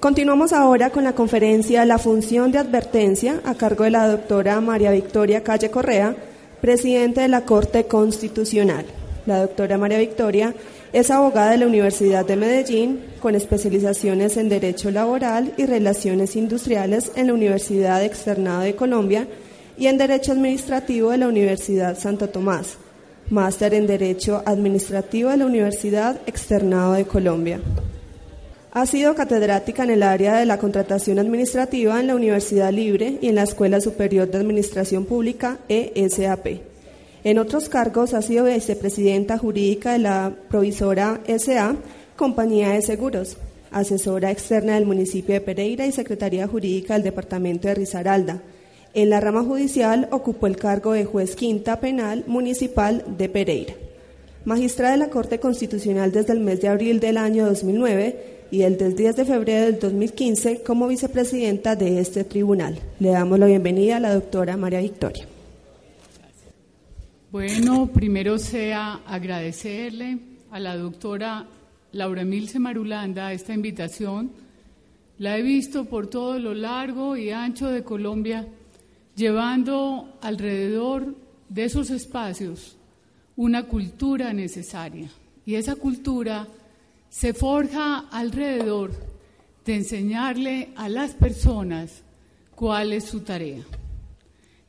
Continuamos ahora con la conferencia La función de advertencia a cargo de la doctora María Victoria Calle Correa, presidente de la Corte Constitucional. La doctora María Victoria es abogada de la Universidad de Medellín con especializaciones en Derecho Laboral y Relaciones Industriales en la Universidad Externado de Colombia y en Derecho Administrativo de la Universidad Santo Tomás, máster en Derecho Administrativo de la Universidad Externado de Colombia. Ha sido catedrática en el área de la contratación administrativa en la Universidad Libre y en la Escuela Superior de Administración Pública ESAP. En otros cargos ha sido vicepresidenta jurídica de la provisora SA, Compañía de Seguros, asesora externa del municipio de Pereira y secretaría jurídica del departamento de Risaralda. En la rama judicial ocupó el cargo de juez quinta penal municipal de Pereira. Magistrada de la Corte Constitucional desde el mes de abril del año 2009 y el del 10 de febrero del 2015 como vicepresidenta de este tribunal. Le damos la bienvenida a la doctora María Victoria. Bueno, primero sea agradecerle a la doctora Laura Milce Marulanda esta invitación. La he visto por todo lo largo y ancho de Colombia, llevando alrededor de esos espacios una cultura necesaria. Y esa cultura se forja alrededor de enseñarle a las personas cuál es su tarea.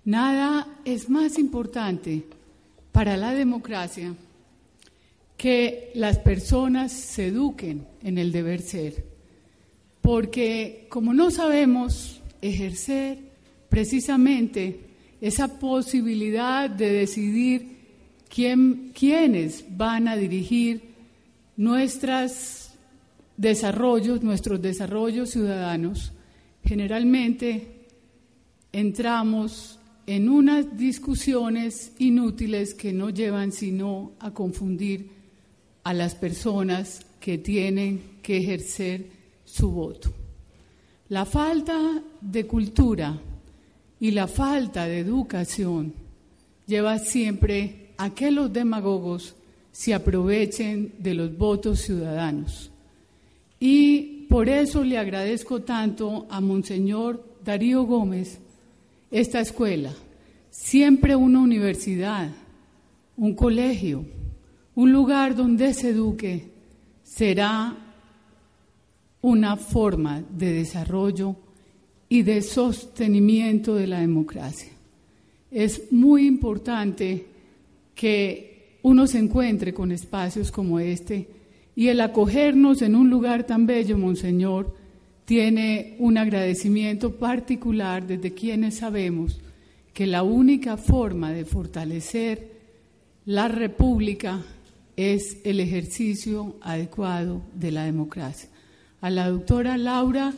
Nada es más importante para la democracia que las personas se eduquen en el deber ser, porque como no sabemos ejercer precisamente esa posibilidad de decidir quién, quiénes van a dirigir nuestros desarrollos, nuestros desarrollos ciudadanos, generalmente entramos en unas discusiones inútiles que no llevan sino a confundir a las personas que tienen que ejercer su voto. La falta de cultura y la falta de educación lleva siempre a que los demagogos se aprovechen de los votos ciudadanos. Y por eso le agradezco tanto a Monseñor Darío Gómez, esta escuela, siempre una universidad, un colegio, un lugar donde se eduque, será una forma de desarrollo y de sostenimiento de la democracia. Es muy importante que uno se encuentre con espacios como este y el acogernos en un lugar tan bello, Monseñor, tiene un agradecimiento particular desde quienes sabemos que la única forma de fortalecer la república es el ejercicio adecuado de la democracia. A la doctora Laura,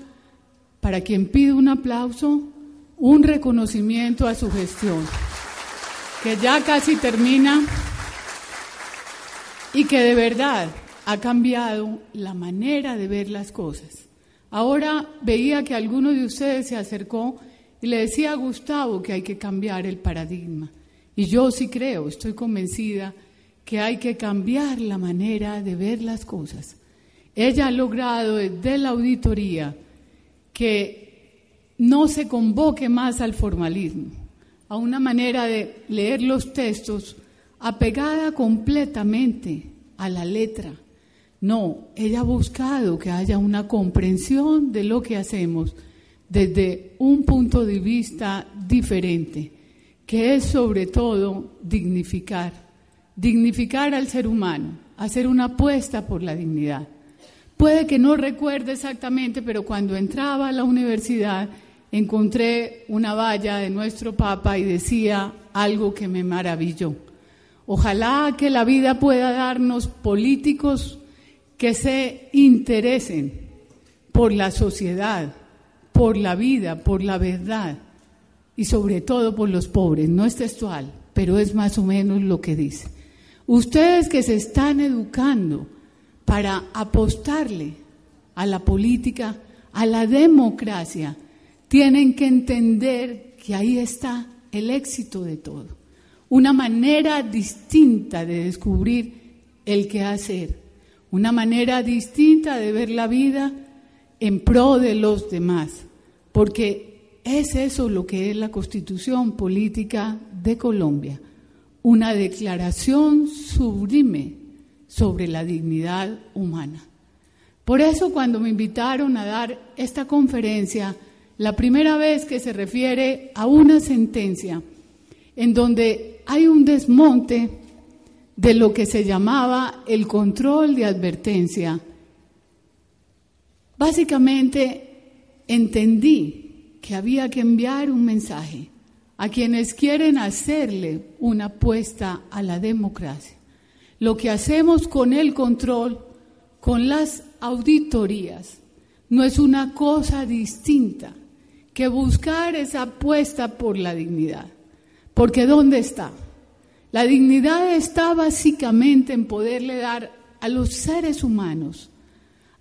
para quien pido un aplauso, un reconocimiento a su gestión, que ya casi termina y que de verdad ha cambiado la manera de ver las cosas. Ahora veía que alguno de ustedes se acercó y le decía a Gustavo que hay que cambiar el paradigma. Y yo sí creo, estoy convencida que hay que cambiar la manera de ver las cosas. Ella ha logrado desde la auditoría que no se convoque más al formalismo, a una manera de leer los textos apegada completamente a la letra, no, ella ha buscado que haya una comprensión de lo que hacemos desde un punto de vista diferente, que es sobre todo dignificar, dignificar al ser humano, hacer una apuesta por la dignidad. Puede que no recuerde exactamente, pero cuando entraba a la universidad encontré una valla de nuestro Papa y decía algo que me maravilló. Ojalá que la vida pueda darnos políticos que se interesen por la sociedad, por la vida, por la verdad y sobre todo por los pobres. No es textual, pero es más o menos lo que dice. Ustedes que se están educando para apostarle a la política, a la democracia, tienen que entender que ahí está el éxito de todo. Una manera distinta de descubrir el qué hacer una manera distinta de ver la vida en pro de los demás, porque es eso lo que es la constitución política de Colombia, una declaración sublime sobre la dignidad humana. Por eso cuando me invitaron a dar esta conferencia, la primera vez que se refiere a una sentencia en donde hay un desmonte de lo que se llamaba el control de advertencia, básicamente entendí que había que enviar un mensaje a quienes quieren hacerle una apuesta a la democracia. Lo que hacemos con el control, con las auditorías, no es una cosa distinta que buscar esa apuesta por la dignidad. Porque ¿dónde está? La dignidad está básicamente en poderle dar a los seres humanos,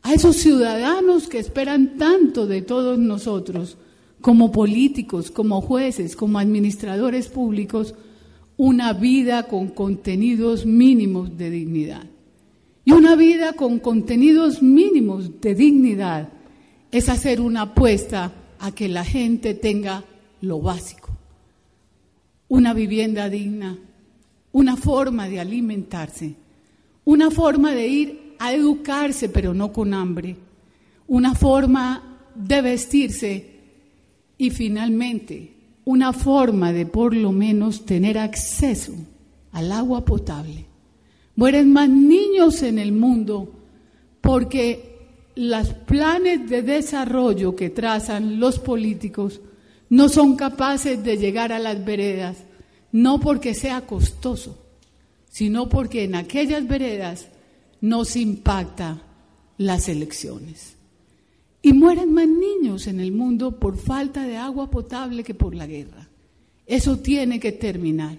a esos ciudadanos que esperan tanto de todos nosotros, como políticos, como jueces, como administradores públicos, una vida con contenidos mínimos de dignidad. Y una vida con contenidos mínimos de dignidad es hacer una apuesta a que la gente tenga lo básico, una vivienda digna, una forma de alimentarse, una forma de ir a educarse pero no con hambre, una forma de vestirse y finalmente una forma de por lo menos tener acceso al agua potable. Mueren más niños en el mundo porque los planes de desarrollo que trazan los políticos no son capaces de llegar a las veredas, no porque sea costoso, sino porque en aquellas veredas nos impacta las elecciones. Y mueren más niños en el mundo por falta de agua potable que por la guerra. Eso tiene que terminar.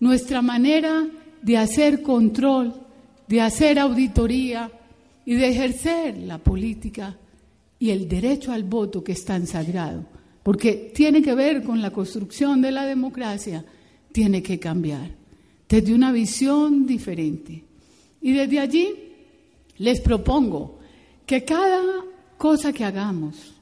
Nuestra manera de hacer control, de hacer auditoría, y de ejercer la política y el derecho al voto que es tan sagrado, porque tiene que ver con la construcción de la democracia, tiene que cambiar desde una visión diferente. Y desde allí les propongo que cada cosa que hagamos,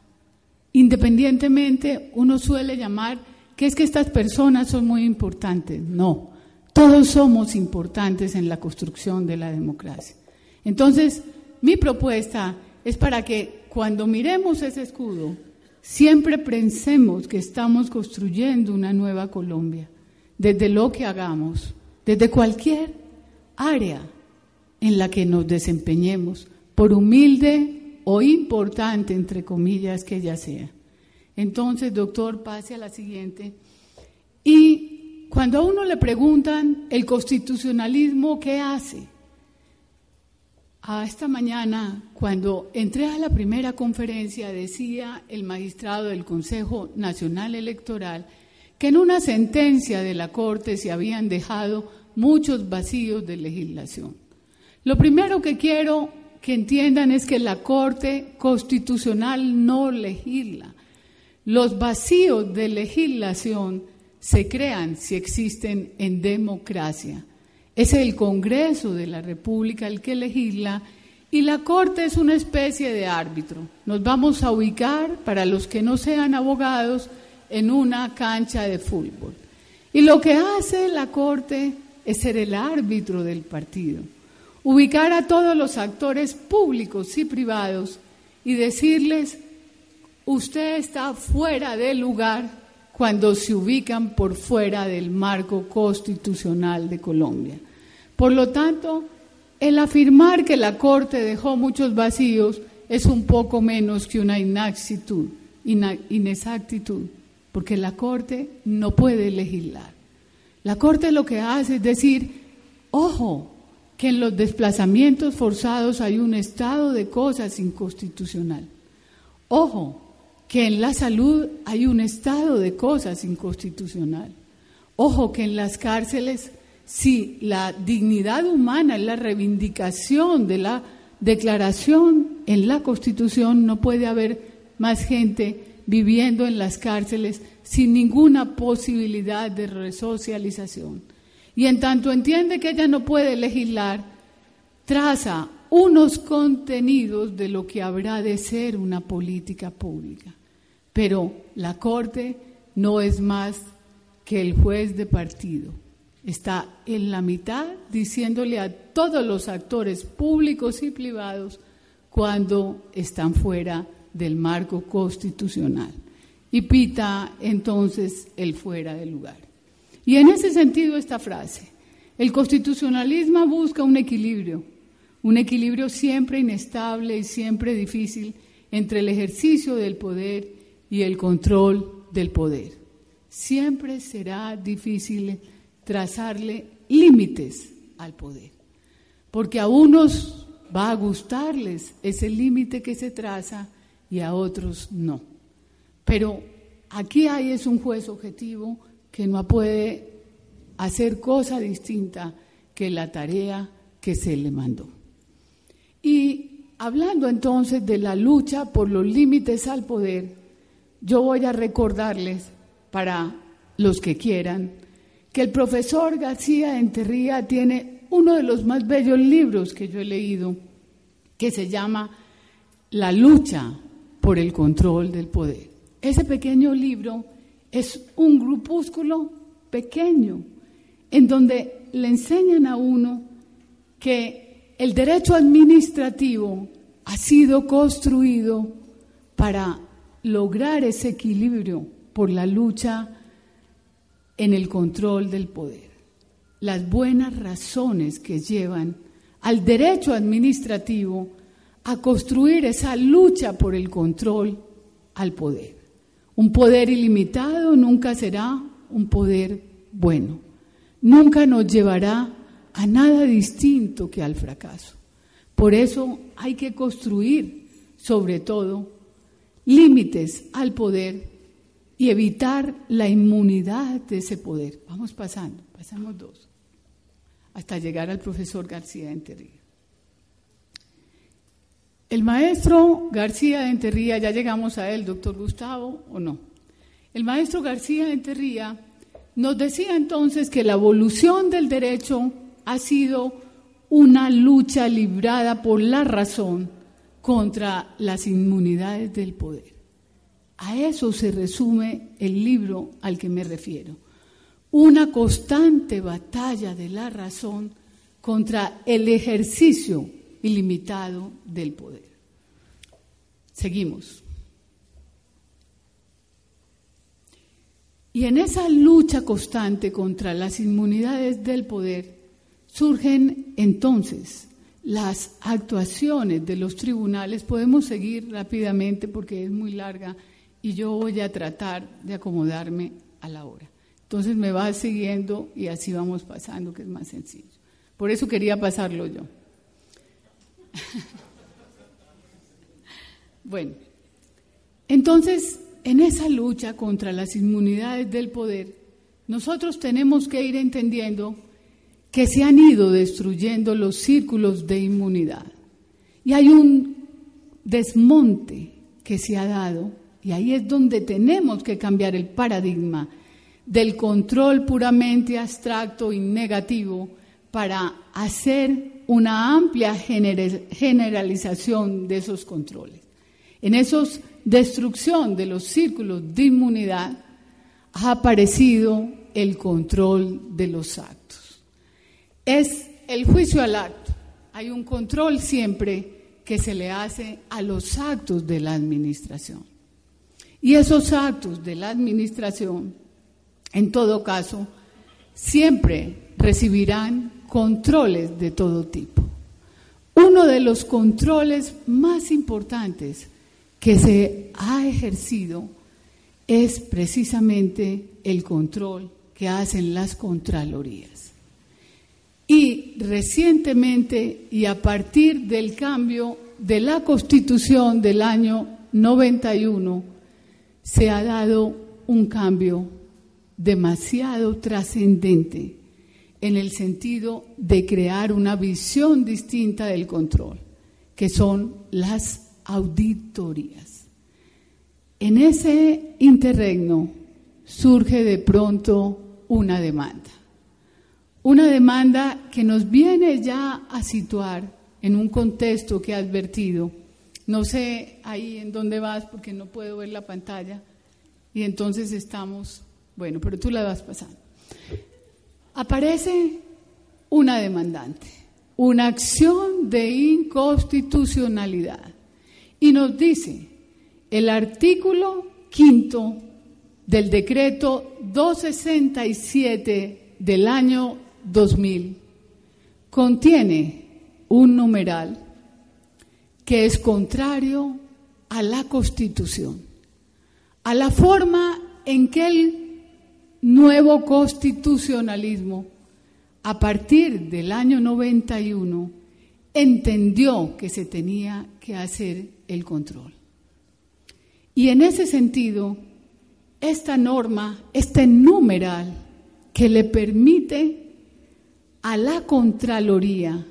independientemente, uno suele llamar que es que estas personas son muy importantes. No, todos somos importantes en la construcción de la democracia. Entonces, mi propuesta es para que cuando miremos ese escudo, siempre pensemos que estamos construyendo una nueva Colombia, desde lo que hagamos, desde cualquier área en la que nos desempeñemos, por humilde o importante, entre comillas, que ella sea. Entonces, doctor, pase a la siguiente. Y cuando a uno le preguntan el constitucionalismo, ¿qué hace? A esta mañana, cuando entré a la primera conferencia, decía el magistrado del Consejo Nacional Electoral que en una sentencia de la Corte se habían dejado muchos vacíos de legislación. Lo primero que quiero que entiendan es que la Corte Constitucional no legisla. Los vacíos de legislación se crean si existen en democracia. Es el Congreso de la República el que legisla y la Corte es una especie de árbitro. Nos vamos a ubicar, para los que no sean abogados, en una cancha de fútbol. Y lo que hace la Corte es ser el árbitro del partido, ubicar a todos los actores públicos y privados y decirles, usted está fuera del lugar cuando se ubican por fuera del marco constitucional de Colombia. Por lo tanto, el afirmar que la Corte dejó muchos vacíos es un poco menos que una inexactitud, inexactitud, porque la Corte no puede legislar. La Corte lo que hace es decir, ojo, que en los desplazamientos forzados hay un estado de cosas inconstitucional. Ojo, que en la salud hay un estado de cosas inconstitucional. Ojo que en las cárceles, si la dignidad humana es la reivindicación de la declaración en la Constitución, no puede haber más gente viviendo en las cárceles sin ninguna posibilidad de resocialización. Y en tanto entiende que ella no puede legislar, traza unos contenidos de lo que habrá de ser una política pública. Pero la Corte no es más que el juez de partido. Está en la mitad diciéndole a todos los actores públicos y privados cuando están fuera del marco constitucional. Y pita entonces el fuera del lugar. Y en ese sentido esta frase, el constitucionalismo busca un equilibrio, un equilibrio siempre inestable y siempre difícil entre el ejercicio del poder y el control del poder. Siempre será difícil trazarle límites al poder, porque a unos va a gustarles ese límite que se traza y a otros no. Pero aquí hay es un juez objetivo que no puede hacer cosa distinta que la tarea que se le mandó. Y hablando entonces de la lucha por los límites al poder, yo voy a recordarles para los que quieran que el profesor García Enterría tiene uno de los más bellos libros que yo he leído, que se llama La lucha por el control del poder. Ese pequeño libro es un grupúsculo pequeño en donde le enseñan a uno que el derecho administrativo ha sido construido para lograr ese equilibrio por la lucha en el control del poder. Las buenas razones que llevan al derecho administrativo a construir esa lucha por el control al poder. Un poder ilimitado nunca será un poder bueno. Nunca nos llevará a nada distinto que al fracaso. Por eso hay que construir, sobre todo, límites al poder y evitar la inmunidad de ese poder. Vamos pasando, pasamos dos, hasta llegar al profesor García Enterría. El maestro García de Enterría, ya llegamos a él, doctor Gustavo, o no. El maestro García de Enterría nos decía entonces que la evolución del derecho ha sido una lucha librada por la razón contra las inmunidades del poder. A eso se resume el libro al que me refiero. Una constante batalla de la razón contra el ejercicio ilimitado del poder. Seguimos. Y en esa lucha constante contra las inmunidades del poder surgen entonces las actuaciones de los tribunales. Podemos seguir rápidamente porque es muy larga y yo voy a tratar de acomodarme a la hora. Entonces me va siguiendo y así vamos pasando, que es más sencillo. Por eso quería pasarlo yo. bueno, entonces en esa lucha contra las inmunidades del poder, nosotros tenemos que ir entendiendo que se han ido destruyendo los círculos de inmunidad. Y hay un desmonte que se ha dado, y ahí es donde tenemos que cambiar el paradigma del control puramente abstracto y negativo para hacer una amplia generalización de esos controles. En esos destrucción de los círculos de inmunidad ha aparecido el control de los actos. Es el juicio al acto. Hay un control siempre que se le hace a los actos de la administración. Y esos actos de la administración, en todo caso, siempre recibirán controles de todo tipo. Uno de los controles más importantes que se ha ejercido es precisamente el control que hacen las contralorías. Y recientemente, y a partir del cambio de la Constitución del año 91, se ha dado un cambio demasiado trascendente en el sentido de crear una visión distinta del control, que son las auditorías. En ese interregno surge de pronto una demanda, una demanda que nos viene ya a situar en un contexto que ha advertido. No sé ahí en dónde vas porque no puedo ver la pantalla. Y entonces estamos, bueno, pero tú la vas pasando. Aparece una demandante, una acción de inconstitucionalidad. Y nos dice el artículo quinto del decreto 267 del año 2000 contiene un numeral que es contrario a la Constitución, a la forma en que el nuevo constitucionalismo, a partir del año 91, entendió que se tenía que hacer el control. Y en ese sentido, esta norma, este numeral que le permite a la Contraloría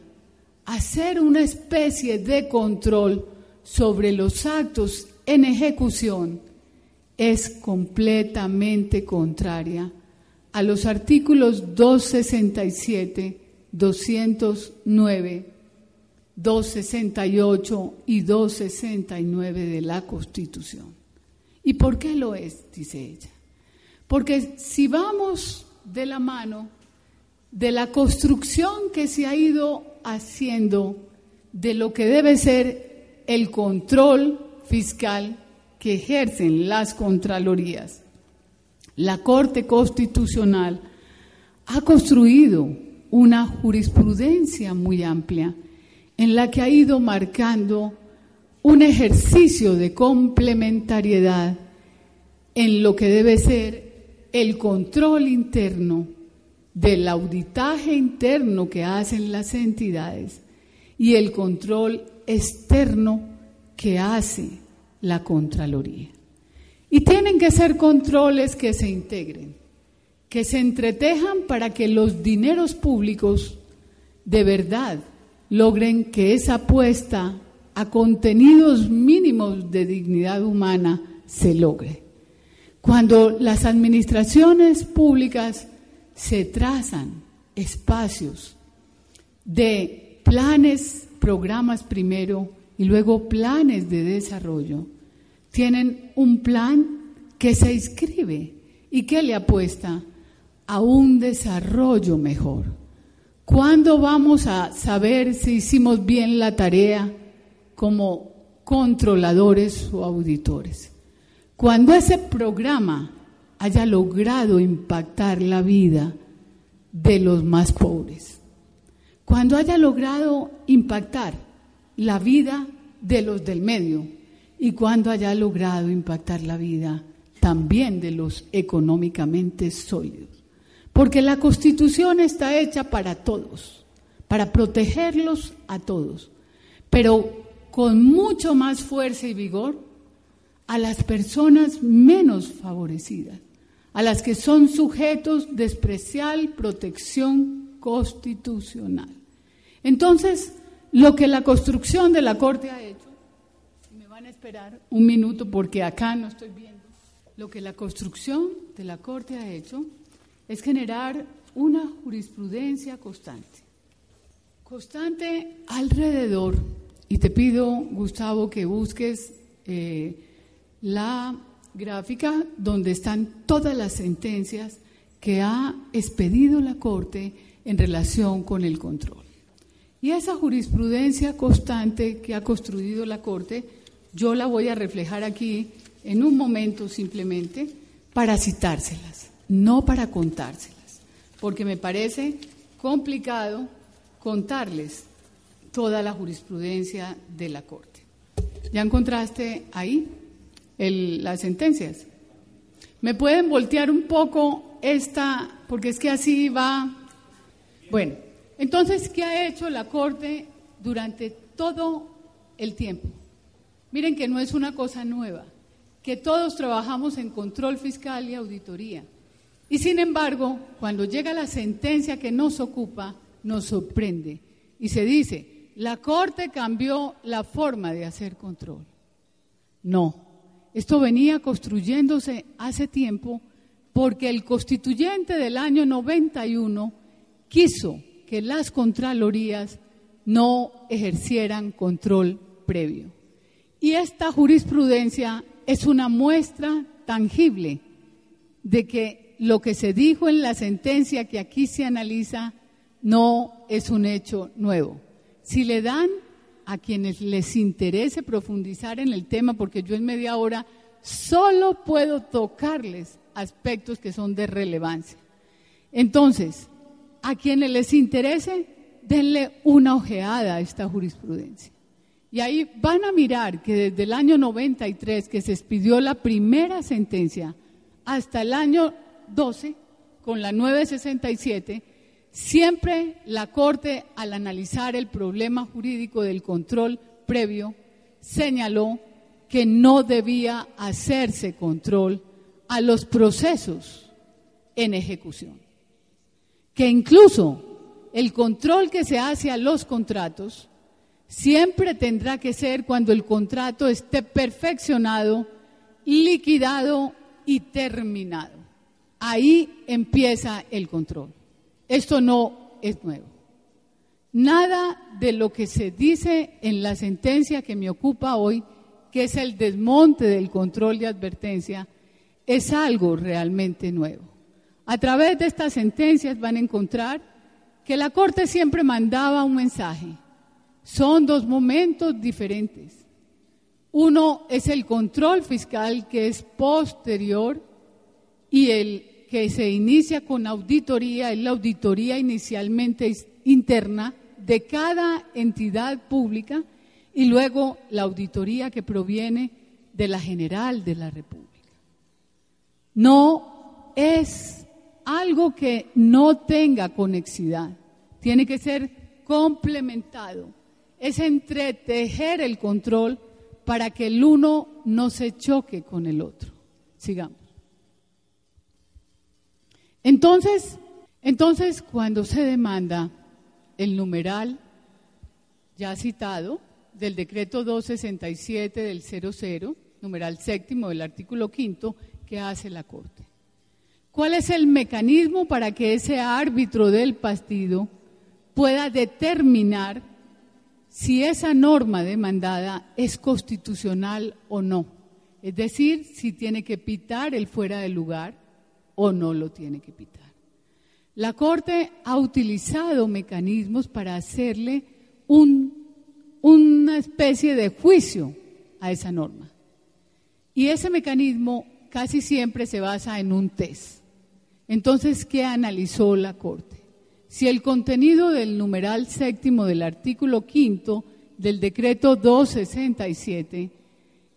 hacer una especie de control sobre los actos en ejecución, es completamente contraria a los artículos 267, 209, 268 y 269 de la Constitución. ¿Y por qué lo es? Dice ella. Porque si vamos de la mano de la construcción que se ha ido haciendo de lo que debe ser el control fiscal que ejercen las Contralorías, la Corte Constitucional ha construido una jurisprudencia muy amplia en la que ha ido marcando un ejercicio de complementariedad en lo que debe ser el control interno del auditaje interno que hacen las entidades y el control externo que hace la Contraloría. Y tienen que ser controles que se integren, que se entretejan para que los dineros públicos de verdad logren que esa apuesta a contenidos mínimos de dignidad humana se logre. Cuando las administraciones públicas se trazan espacios de planes, programas primero y luego planes de desarrollo, tienen un plan que se inscribe y que le apuesta a un desarrollo mejor. ¿Cuándo vamos a saber si hicimos bien la tarea como controladores o auditores. Cuando ese programa haya logrado impactar la vida de los más pobres, cuando haya logrado impactar la vida de los del medio y cuando haya logrado impactar la vida también de los económicamente sólidos. Porque la constitución está hecha para todos, para protegerlos a todos. Pero con mucho más fuerza y vigor a las personas menos favorecidas, a las que son sujetos de especial protección constitucional. Entonces, lo que la construcción de la Corte ha hecho, y me van a esperar un minuto porque acá no estoy viendo, lo que la construcción de la Corte ha hecho es generar una jurisprudencia constante, constante alrededor y te pido, Gustavo, que busques eh, la gráfica donde están todas las sentencias que ha expedido la Corte en relación con el control. Y esa jurisprudencia constante que ha construido la Corte, yo la voy a reflejar aquí en un momento simplemente para citárselas, no para contárselas, porque me parece complicado contarles toda la jurisprudencia de la Corte. ¿Ya encontraste ahí las sentencias? ¿Me pueden voltear un poco esta, porque es que así va? Bueno, entonces, ¿qué ha hecho la Corte durante todo el tiempo? Miren que no es una cosa nueva, que todos trabajamos en control fiscal y auditoría. Y sin embargo, cuando llega la sentencia que nos ocupa, nos sorprende. Y se dice, la Corte cambió la forma de hacer control. No, esto venía construyéndose hace tiempo porque el constituyente del año 91 quiso que las Contralorías no ejercieran control previo. Y esta jurisprudencia es una muestra tangible de que lo que se dijo en la sentencia que aquí se analiza no es un hecho nuevo. Si le dan a quienes les interese profundizar en el tema, porque yo en media hora solo puedo tocarles aspectos que son de relevancia. Entonces, a quienes les interese, denle una ojeada a esta jurisprudencia. Y ahí van a mirar que desde el año 93, que se expidió la primera sentencia, hasta el año 12, con la 967, siempre la Corte, al analizar el problema jurídico del control previo, señaló que no debía hacerse control a los procesos en ejecución. Que incluso el control que se hace a los contratos siempre tendrá que ser cuando el contrato esté perfeccionado, liquidado y terminado. Ahí empieza el control. Esto no es nuevo. Nada de lo que se dice en la sentencia que me ocupa hoy, que es el desmonte del control de advertencia, es algo realmente nuevo. A través de estas sentencias van a encontrar que la Corte siempre mandaba un mensaje. Son dos momentos diferentes. Uno es el control fiscal que es posterior y el que se inicia con auditoría, es la auditoría inicialmente interna de cada entidad pública y luego la auditoría que proviene de la general de la República. No es algo que no tenga conexidad, tiene que ser complementado. Es entretejer el control para que el uno no se choque con el otro. Sigamos. Entonces, entonces cuando se demanda el numeral ya citado del decreto 267 del 00, numeral séptimo del artículo quinto, que hace la Corte. ¿Cuál es el mecanismo para que ese árbitro del partido pueda determinar si esa norma demandada es constitucional o no? Es decir, si tiene que pitar el fuera de lugar o no lo tiene que pitar. La Corte ha utilizado mecanismos para hacerle una especie de juicio a esa norma. Y ese mecanismo casi siempre se basa en un test. Entonces, ¿qué analizó la Corte? Si el contenido del numeral séptimo del artículo quinto del decreto 267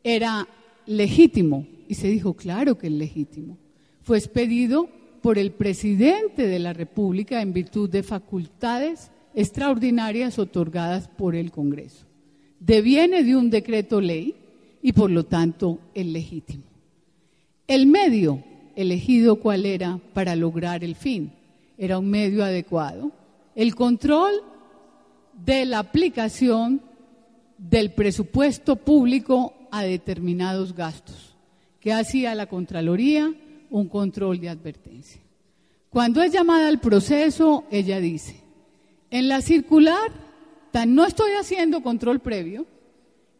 era legítimo, y se dijo, claro que es legítimo, fue expedido por el presidente de la República en virtud de facultades extraordinarias otorgadas por el Congreso. Deviene de un decreto ley y por lo tanto es legítimo. El medio elegido cuál era para lograr el fin. Era un medio adecuado. El control de la aplicación del presupuesto público a determinados gastos, que hacía la Contraloría un control de advertencia. Cuando es llamada al proceso, ella dice, en la circular, tan no estoy haciendo control previo,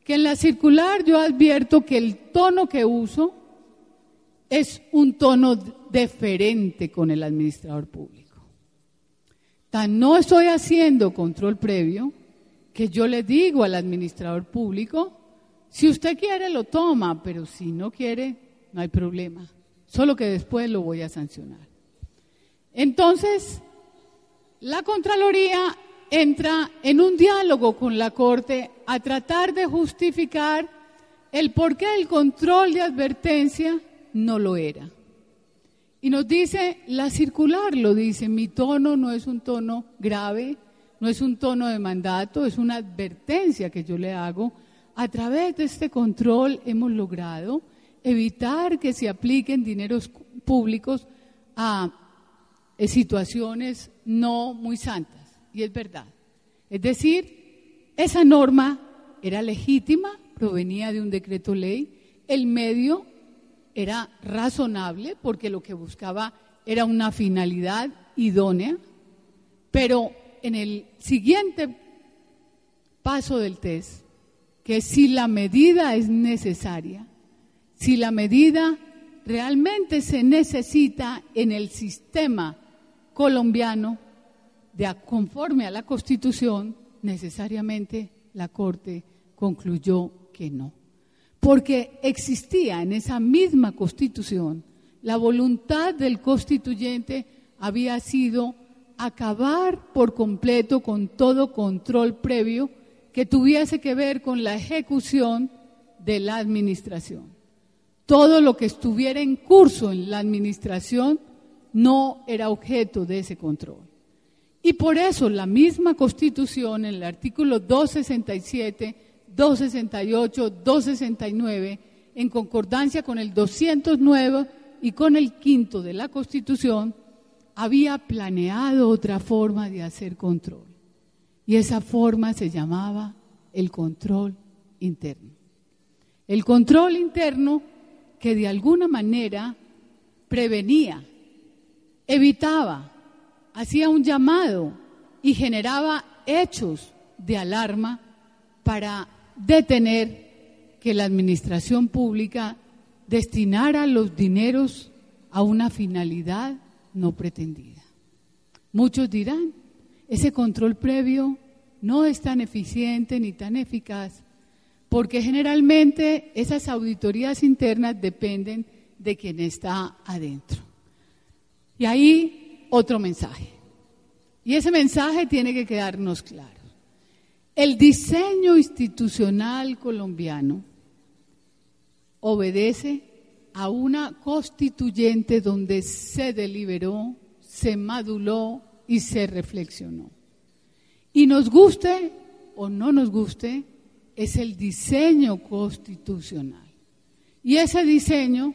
que en la circular yo advierto que el tono que uso es un tono deferente con el administrador público. Tan no estoy haciendo control previo que yo le digo al administrador público, si usted quiere lo toma, pero si no quiere, no hay problema. Solo que después lo voy a sancionar. Entonces, la Contraloría entra en un diálogo con la Corte a tratar de justificar el por qué el control de advertencia no lo era. Y nos dice, la circular lo dice, mi tono no es un tono grave, no es un tono de mandato, es una advertencia que yo le hago. A través de este control hemos logrado evitar que se apliquen dineros públicos a eh, situaciones no muy santas. Y es verdad. Es decir, esa norma era legítima, provenía de un decreto ley, el medio era razonable porque lo que buscaba era una finalidad idónea, pero en el siguiente paso del test, que si la medida es necesaria, si la medida realmente se necesita en el sistema colombiano, de conforme a la Constitución, necesariamente la Corte concluyó que no. Porque existía en esa misma Constitución la voluntad del constituyente había sido acabar por completo con todo control previo que tuviese que ver con la ejecución de la administración. Todo lo que estuviera en curso en la administración no era objeto de ese control. Y por eso la misma Constitución, en el artículo 267, 268, 269, en concordancia con el 209 y con el quinto de la Constitución, había planeado otra forma de hacer control. Y esa forma se llamaba el control interno. El control interno que de alguna manera prevenía, evitaba, hacía un llamado y generaba hechos de alarma para detener que la administración pública destinara los dineros a una finalidad no pretendida. Muchos dirán, ese control previo no es tan eficiente ni tan eficaz, porque generalmente esas auditorías internas dependen de quien está adentro. Y ahí otro mensaje. Y ese mensaje tiene que quedarnos claro. El diseño institucional colombiano obedece a una constituyente donde se deliberó, se maduló y se reflexionó. Y nos guste o no nos guste, es el diseño constitucional. Y ese diseño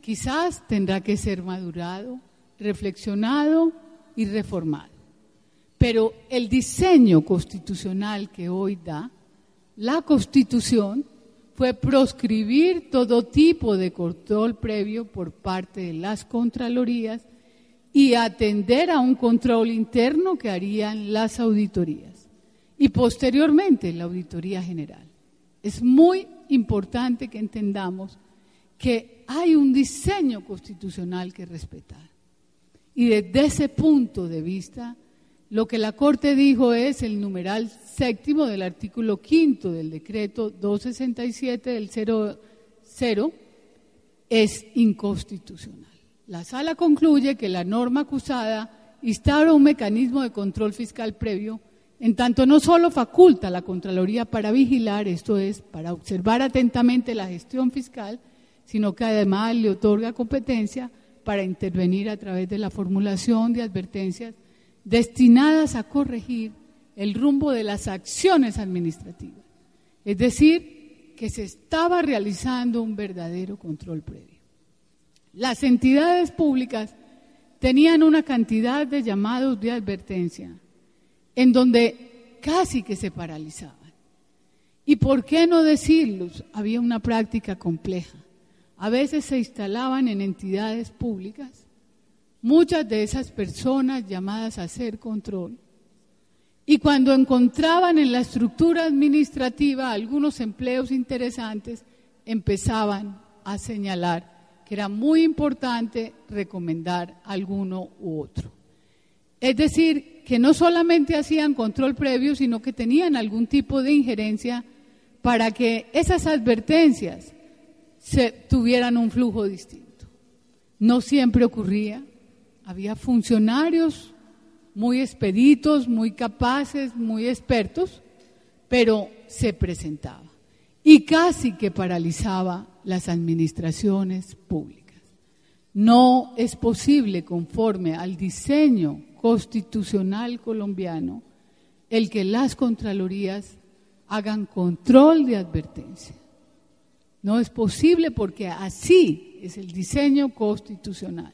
quizás tendrá que ser madurado, reflexionado y reformado. Pero el diseño constitucional que hoy da la Constitución fue proscribir todo tipo de control previo por parte de las Contralorías y atender a un control interno que harían las auditorías y posteriormente la Auditoría General. Es muy importante que entendamos que hay un diseño constitucional que respetar. Y desde ese punto de vista, lo que la Corte dijo es el numeral séptimo del artículo quinto del decreto 267 del 00 es inconstitucional. La sala concluye que la norma acusada instaura un mecanismo de control fiscal previo, en tanto no solo faculta la Contraloría para vigilar, esto es, para observar atentamente la gestión fiscal, sino que además le otorga competencia para intervenir a través de la formulación de advertencias destinadas a corregir el rumbo de las acciones administrativas. Es decir, que se estaba realizando un verdadero control previo. Las entidades públicas tenían una cantidad de llamados de advertencia en donde casi que se paralizaban. ¿Y por qué no decirlos? Había una práctica compleja. A veces se instalaban en entidades públicas muchas de esas personas llamadas a hacer control. Y cuando encontraban en la estructura administrativa algunos empleos interesantes, empezaban a señalar que era muy importante recomendar alguno u otro. Es decir, que no solamente hacían control previo, sino que tenían algún tipo de injerencia para que esas advertencias tuvieran un flujo distinto. No siempre ocurría, había funcionarios muy expeditos, muy capaces, muy expertos, pero se presentaba y casi que paralizaba las administraciones públicas. No es posible, conforme al diseño constitucional colombiano, el que las Contralorías hagan control de advertencia. No es posible porque así es el diseño constitucional.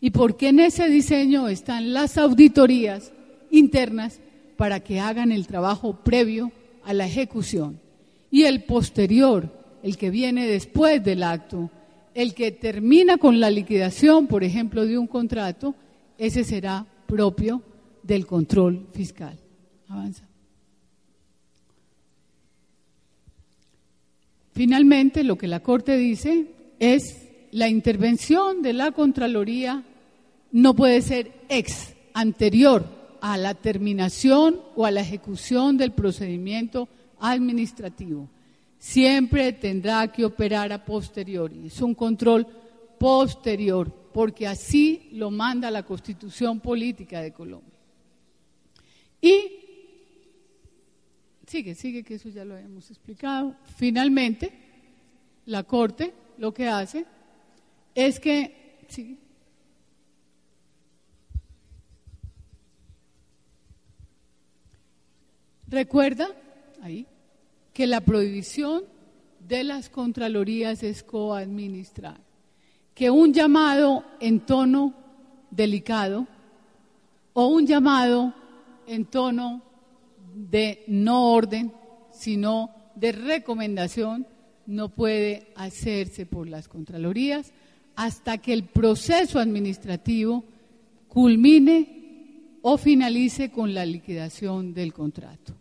Y porque en ese diseño están las auditorías internas para que hagan el trabajo previo a la ejecución. Y el posterior, el que viene después del acto, el que termina con la liquidación, por ejemplo, de un contrato, ese será propio del control fiscal. Avanza. finalmente lo que la Corte dice es la intervención de la Contraloría no puede ser ex anterior a la terminación o a la ejecución del procedimiento administrativo. Siempre tendrá que operar a posteriori. Es un control posterior, porque así lo manda la Constitución Política de Colombia. Y sigue, sigue, que eso ya lo hemos explicado. Finalmente, la Corte lo que hace es que, recuerda ahí que la prohibición de las contralorías es coadministrar, que un llamado en tono delicado o un llamado en tono de no orden, sino de recomendación, no puede hacerse por las Contralorías hasta que el proceso administrativo culmine o finalice con la liquidación del contrato.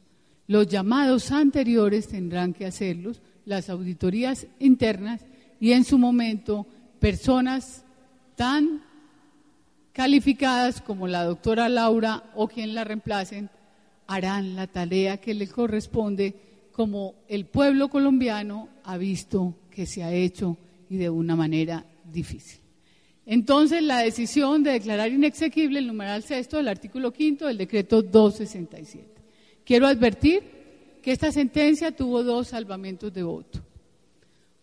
Los llamados anteriores tendrán que hacerlos las auditorías internas y en su momento personas tan calificadas como la doctora Laura o quien la reemplacen harán la tarea que le corresponde como el pueblo colombiano ha visto que se ha hecho y de una manera difícil. Entonces, la decisión de declarar inexequible el numeral sexto del artículo quinto del decreto 267. Quiero advertir que esta sentencia tuvo dos salvamentos de voto.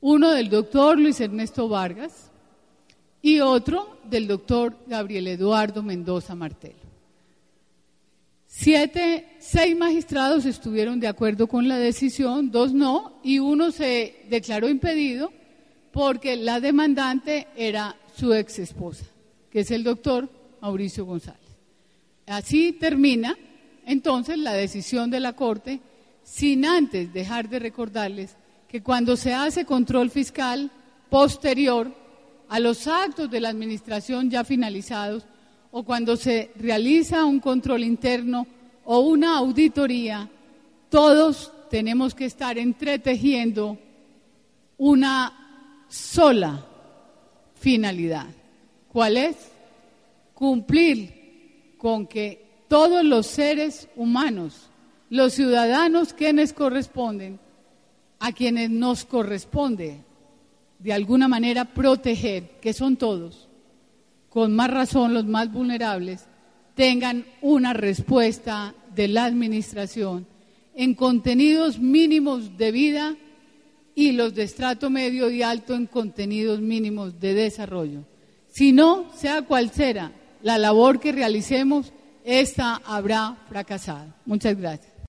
Uno del doctor Luis Ernesto Vargas, y otro del doctor Gabriel Eduardo Mendoza Martelo. Siete, seis magistrados estuvieron de acuerdo con la decisión, dos no, y uno se declaró impedido porque la demandante era su ex esposa, que es el doctor Mauricio González. Así termina entonces la decisión de la Corte, sin antes dejar de recordarles que cuando se hace control fiscal posterior a los actos de la administración ya finalizados o cuando se realiza un control interno o una auditoría, todos tenemos que estar entretejiendo una sola finalidad. ¿Cuál es? Cumplir con que todos los seres humanos, los ciudadanos quienes corresponden, a quienes nos corresponde de alguna manera proteger, que son todos, con más razón los más vulnerables, tengan una respuesta de la Administración en contenidos mínimos de vida y los de estrato medio y alto en contenidos mínimos de desarrollo. Si no, sea cual sea la labor que realicemos, esta habrá fracasado. Muchas gracias.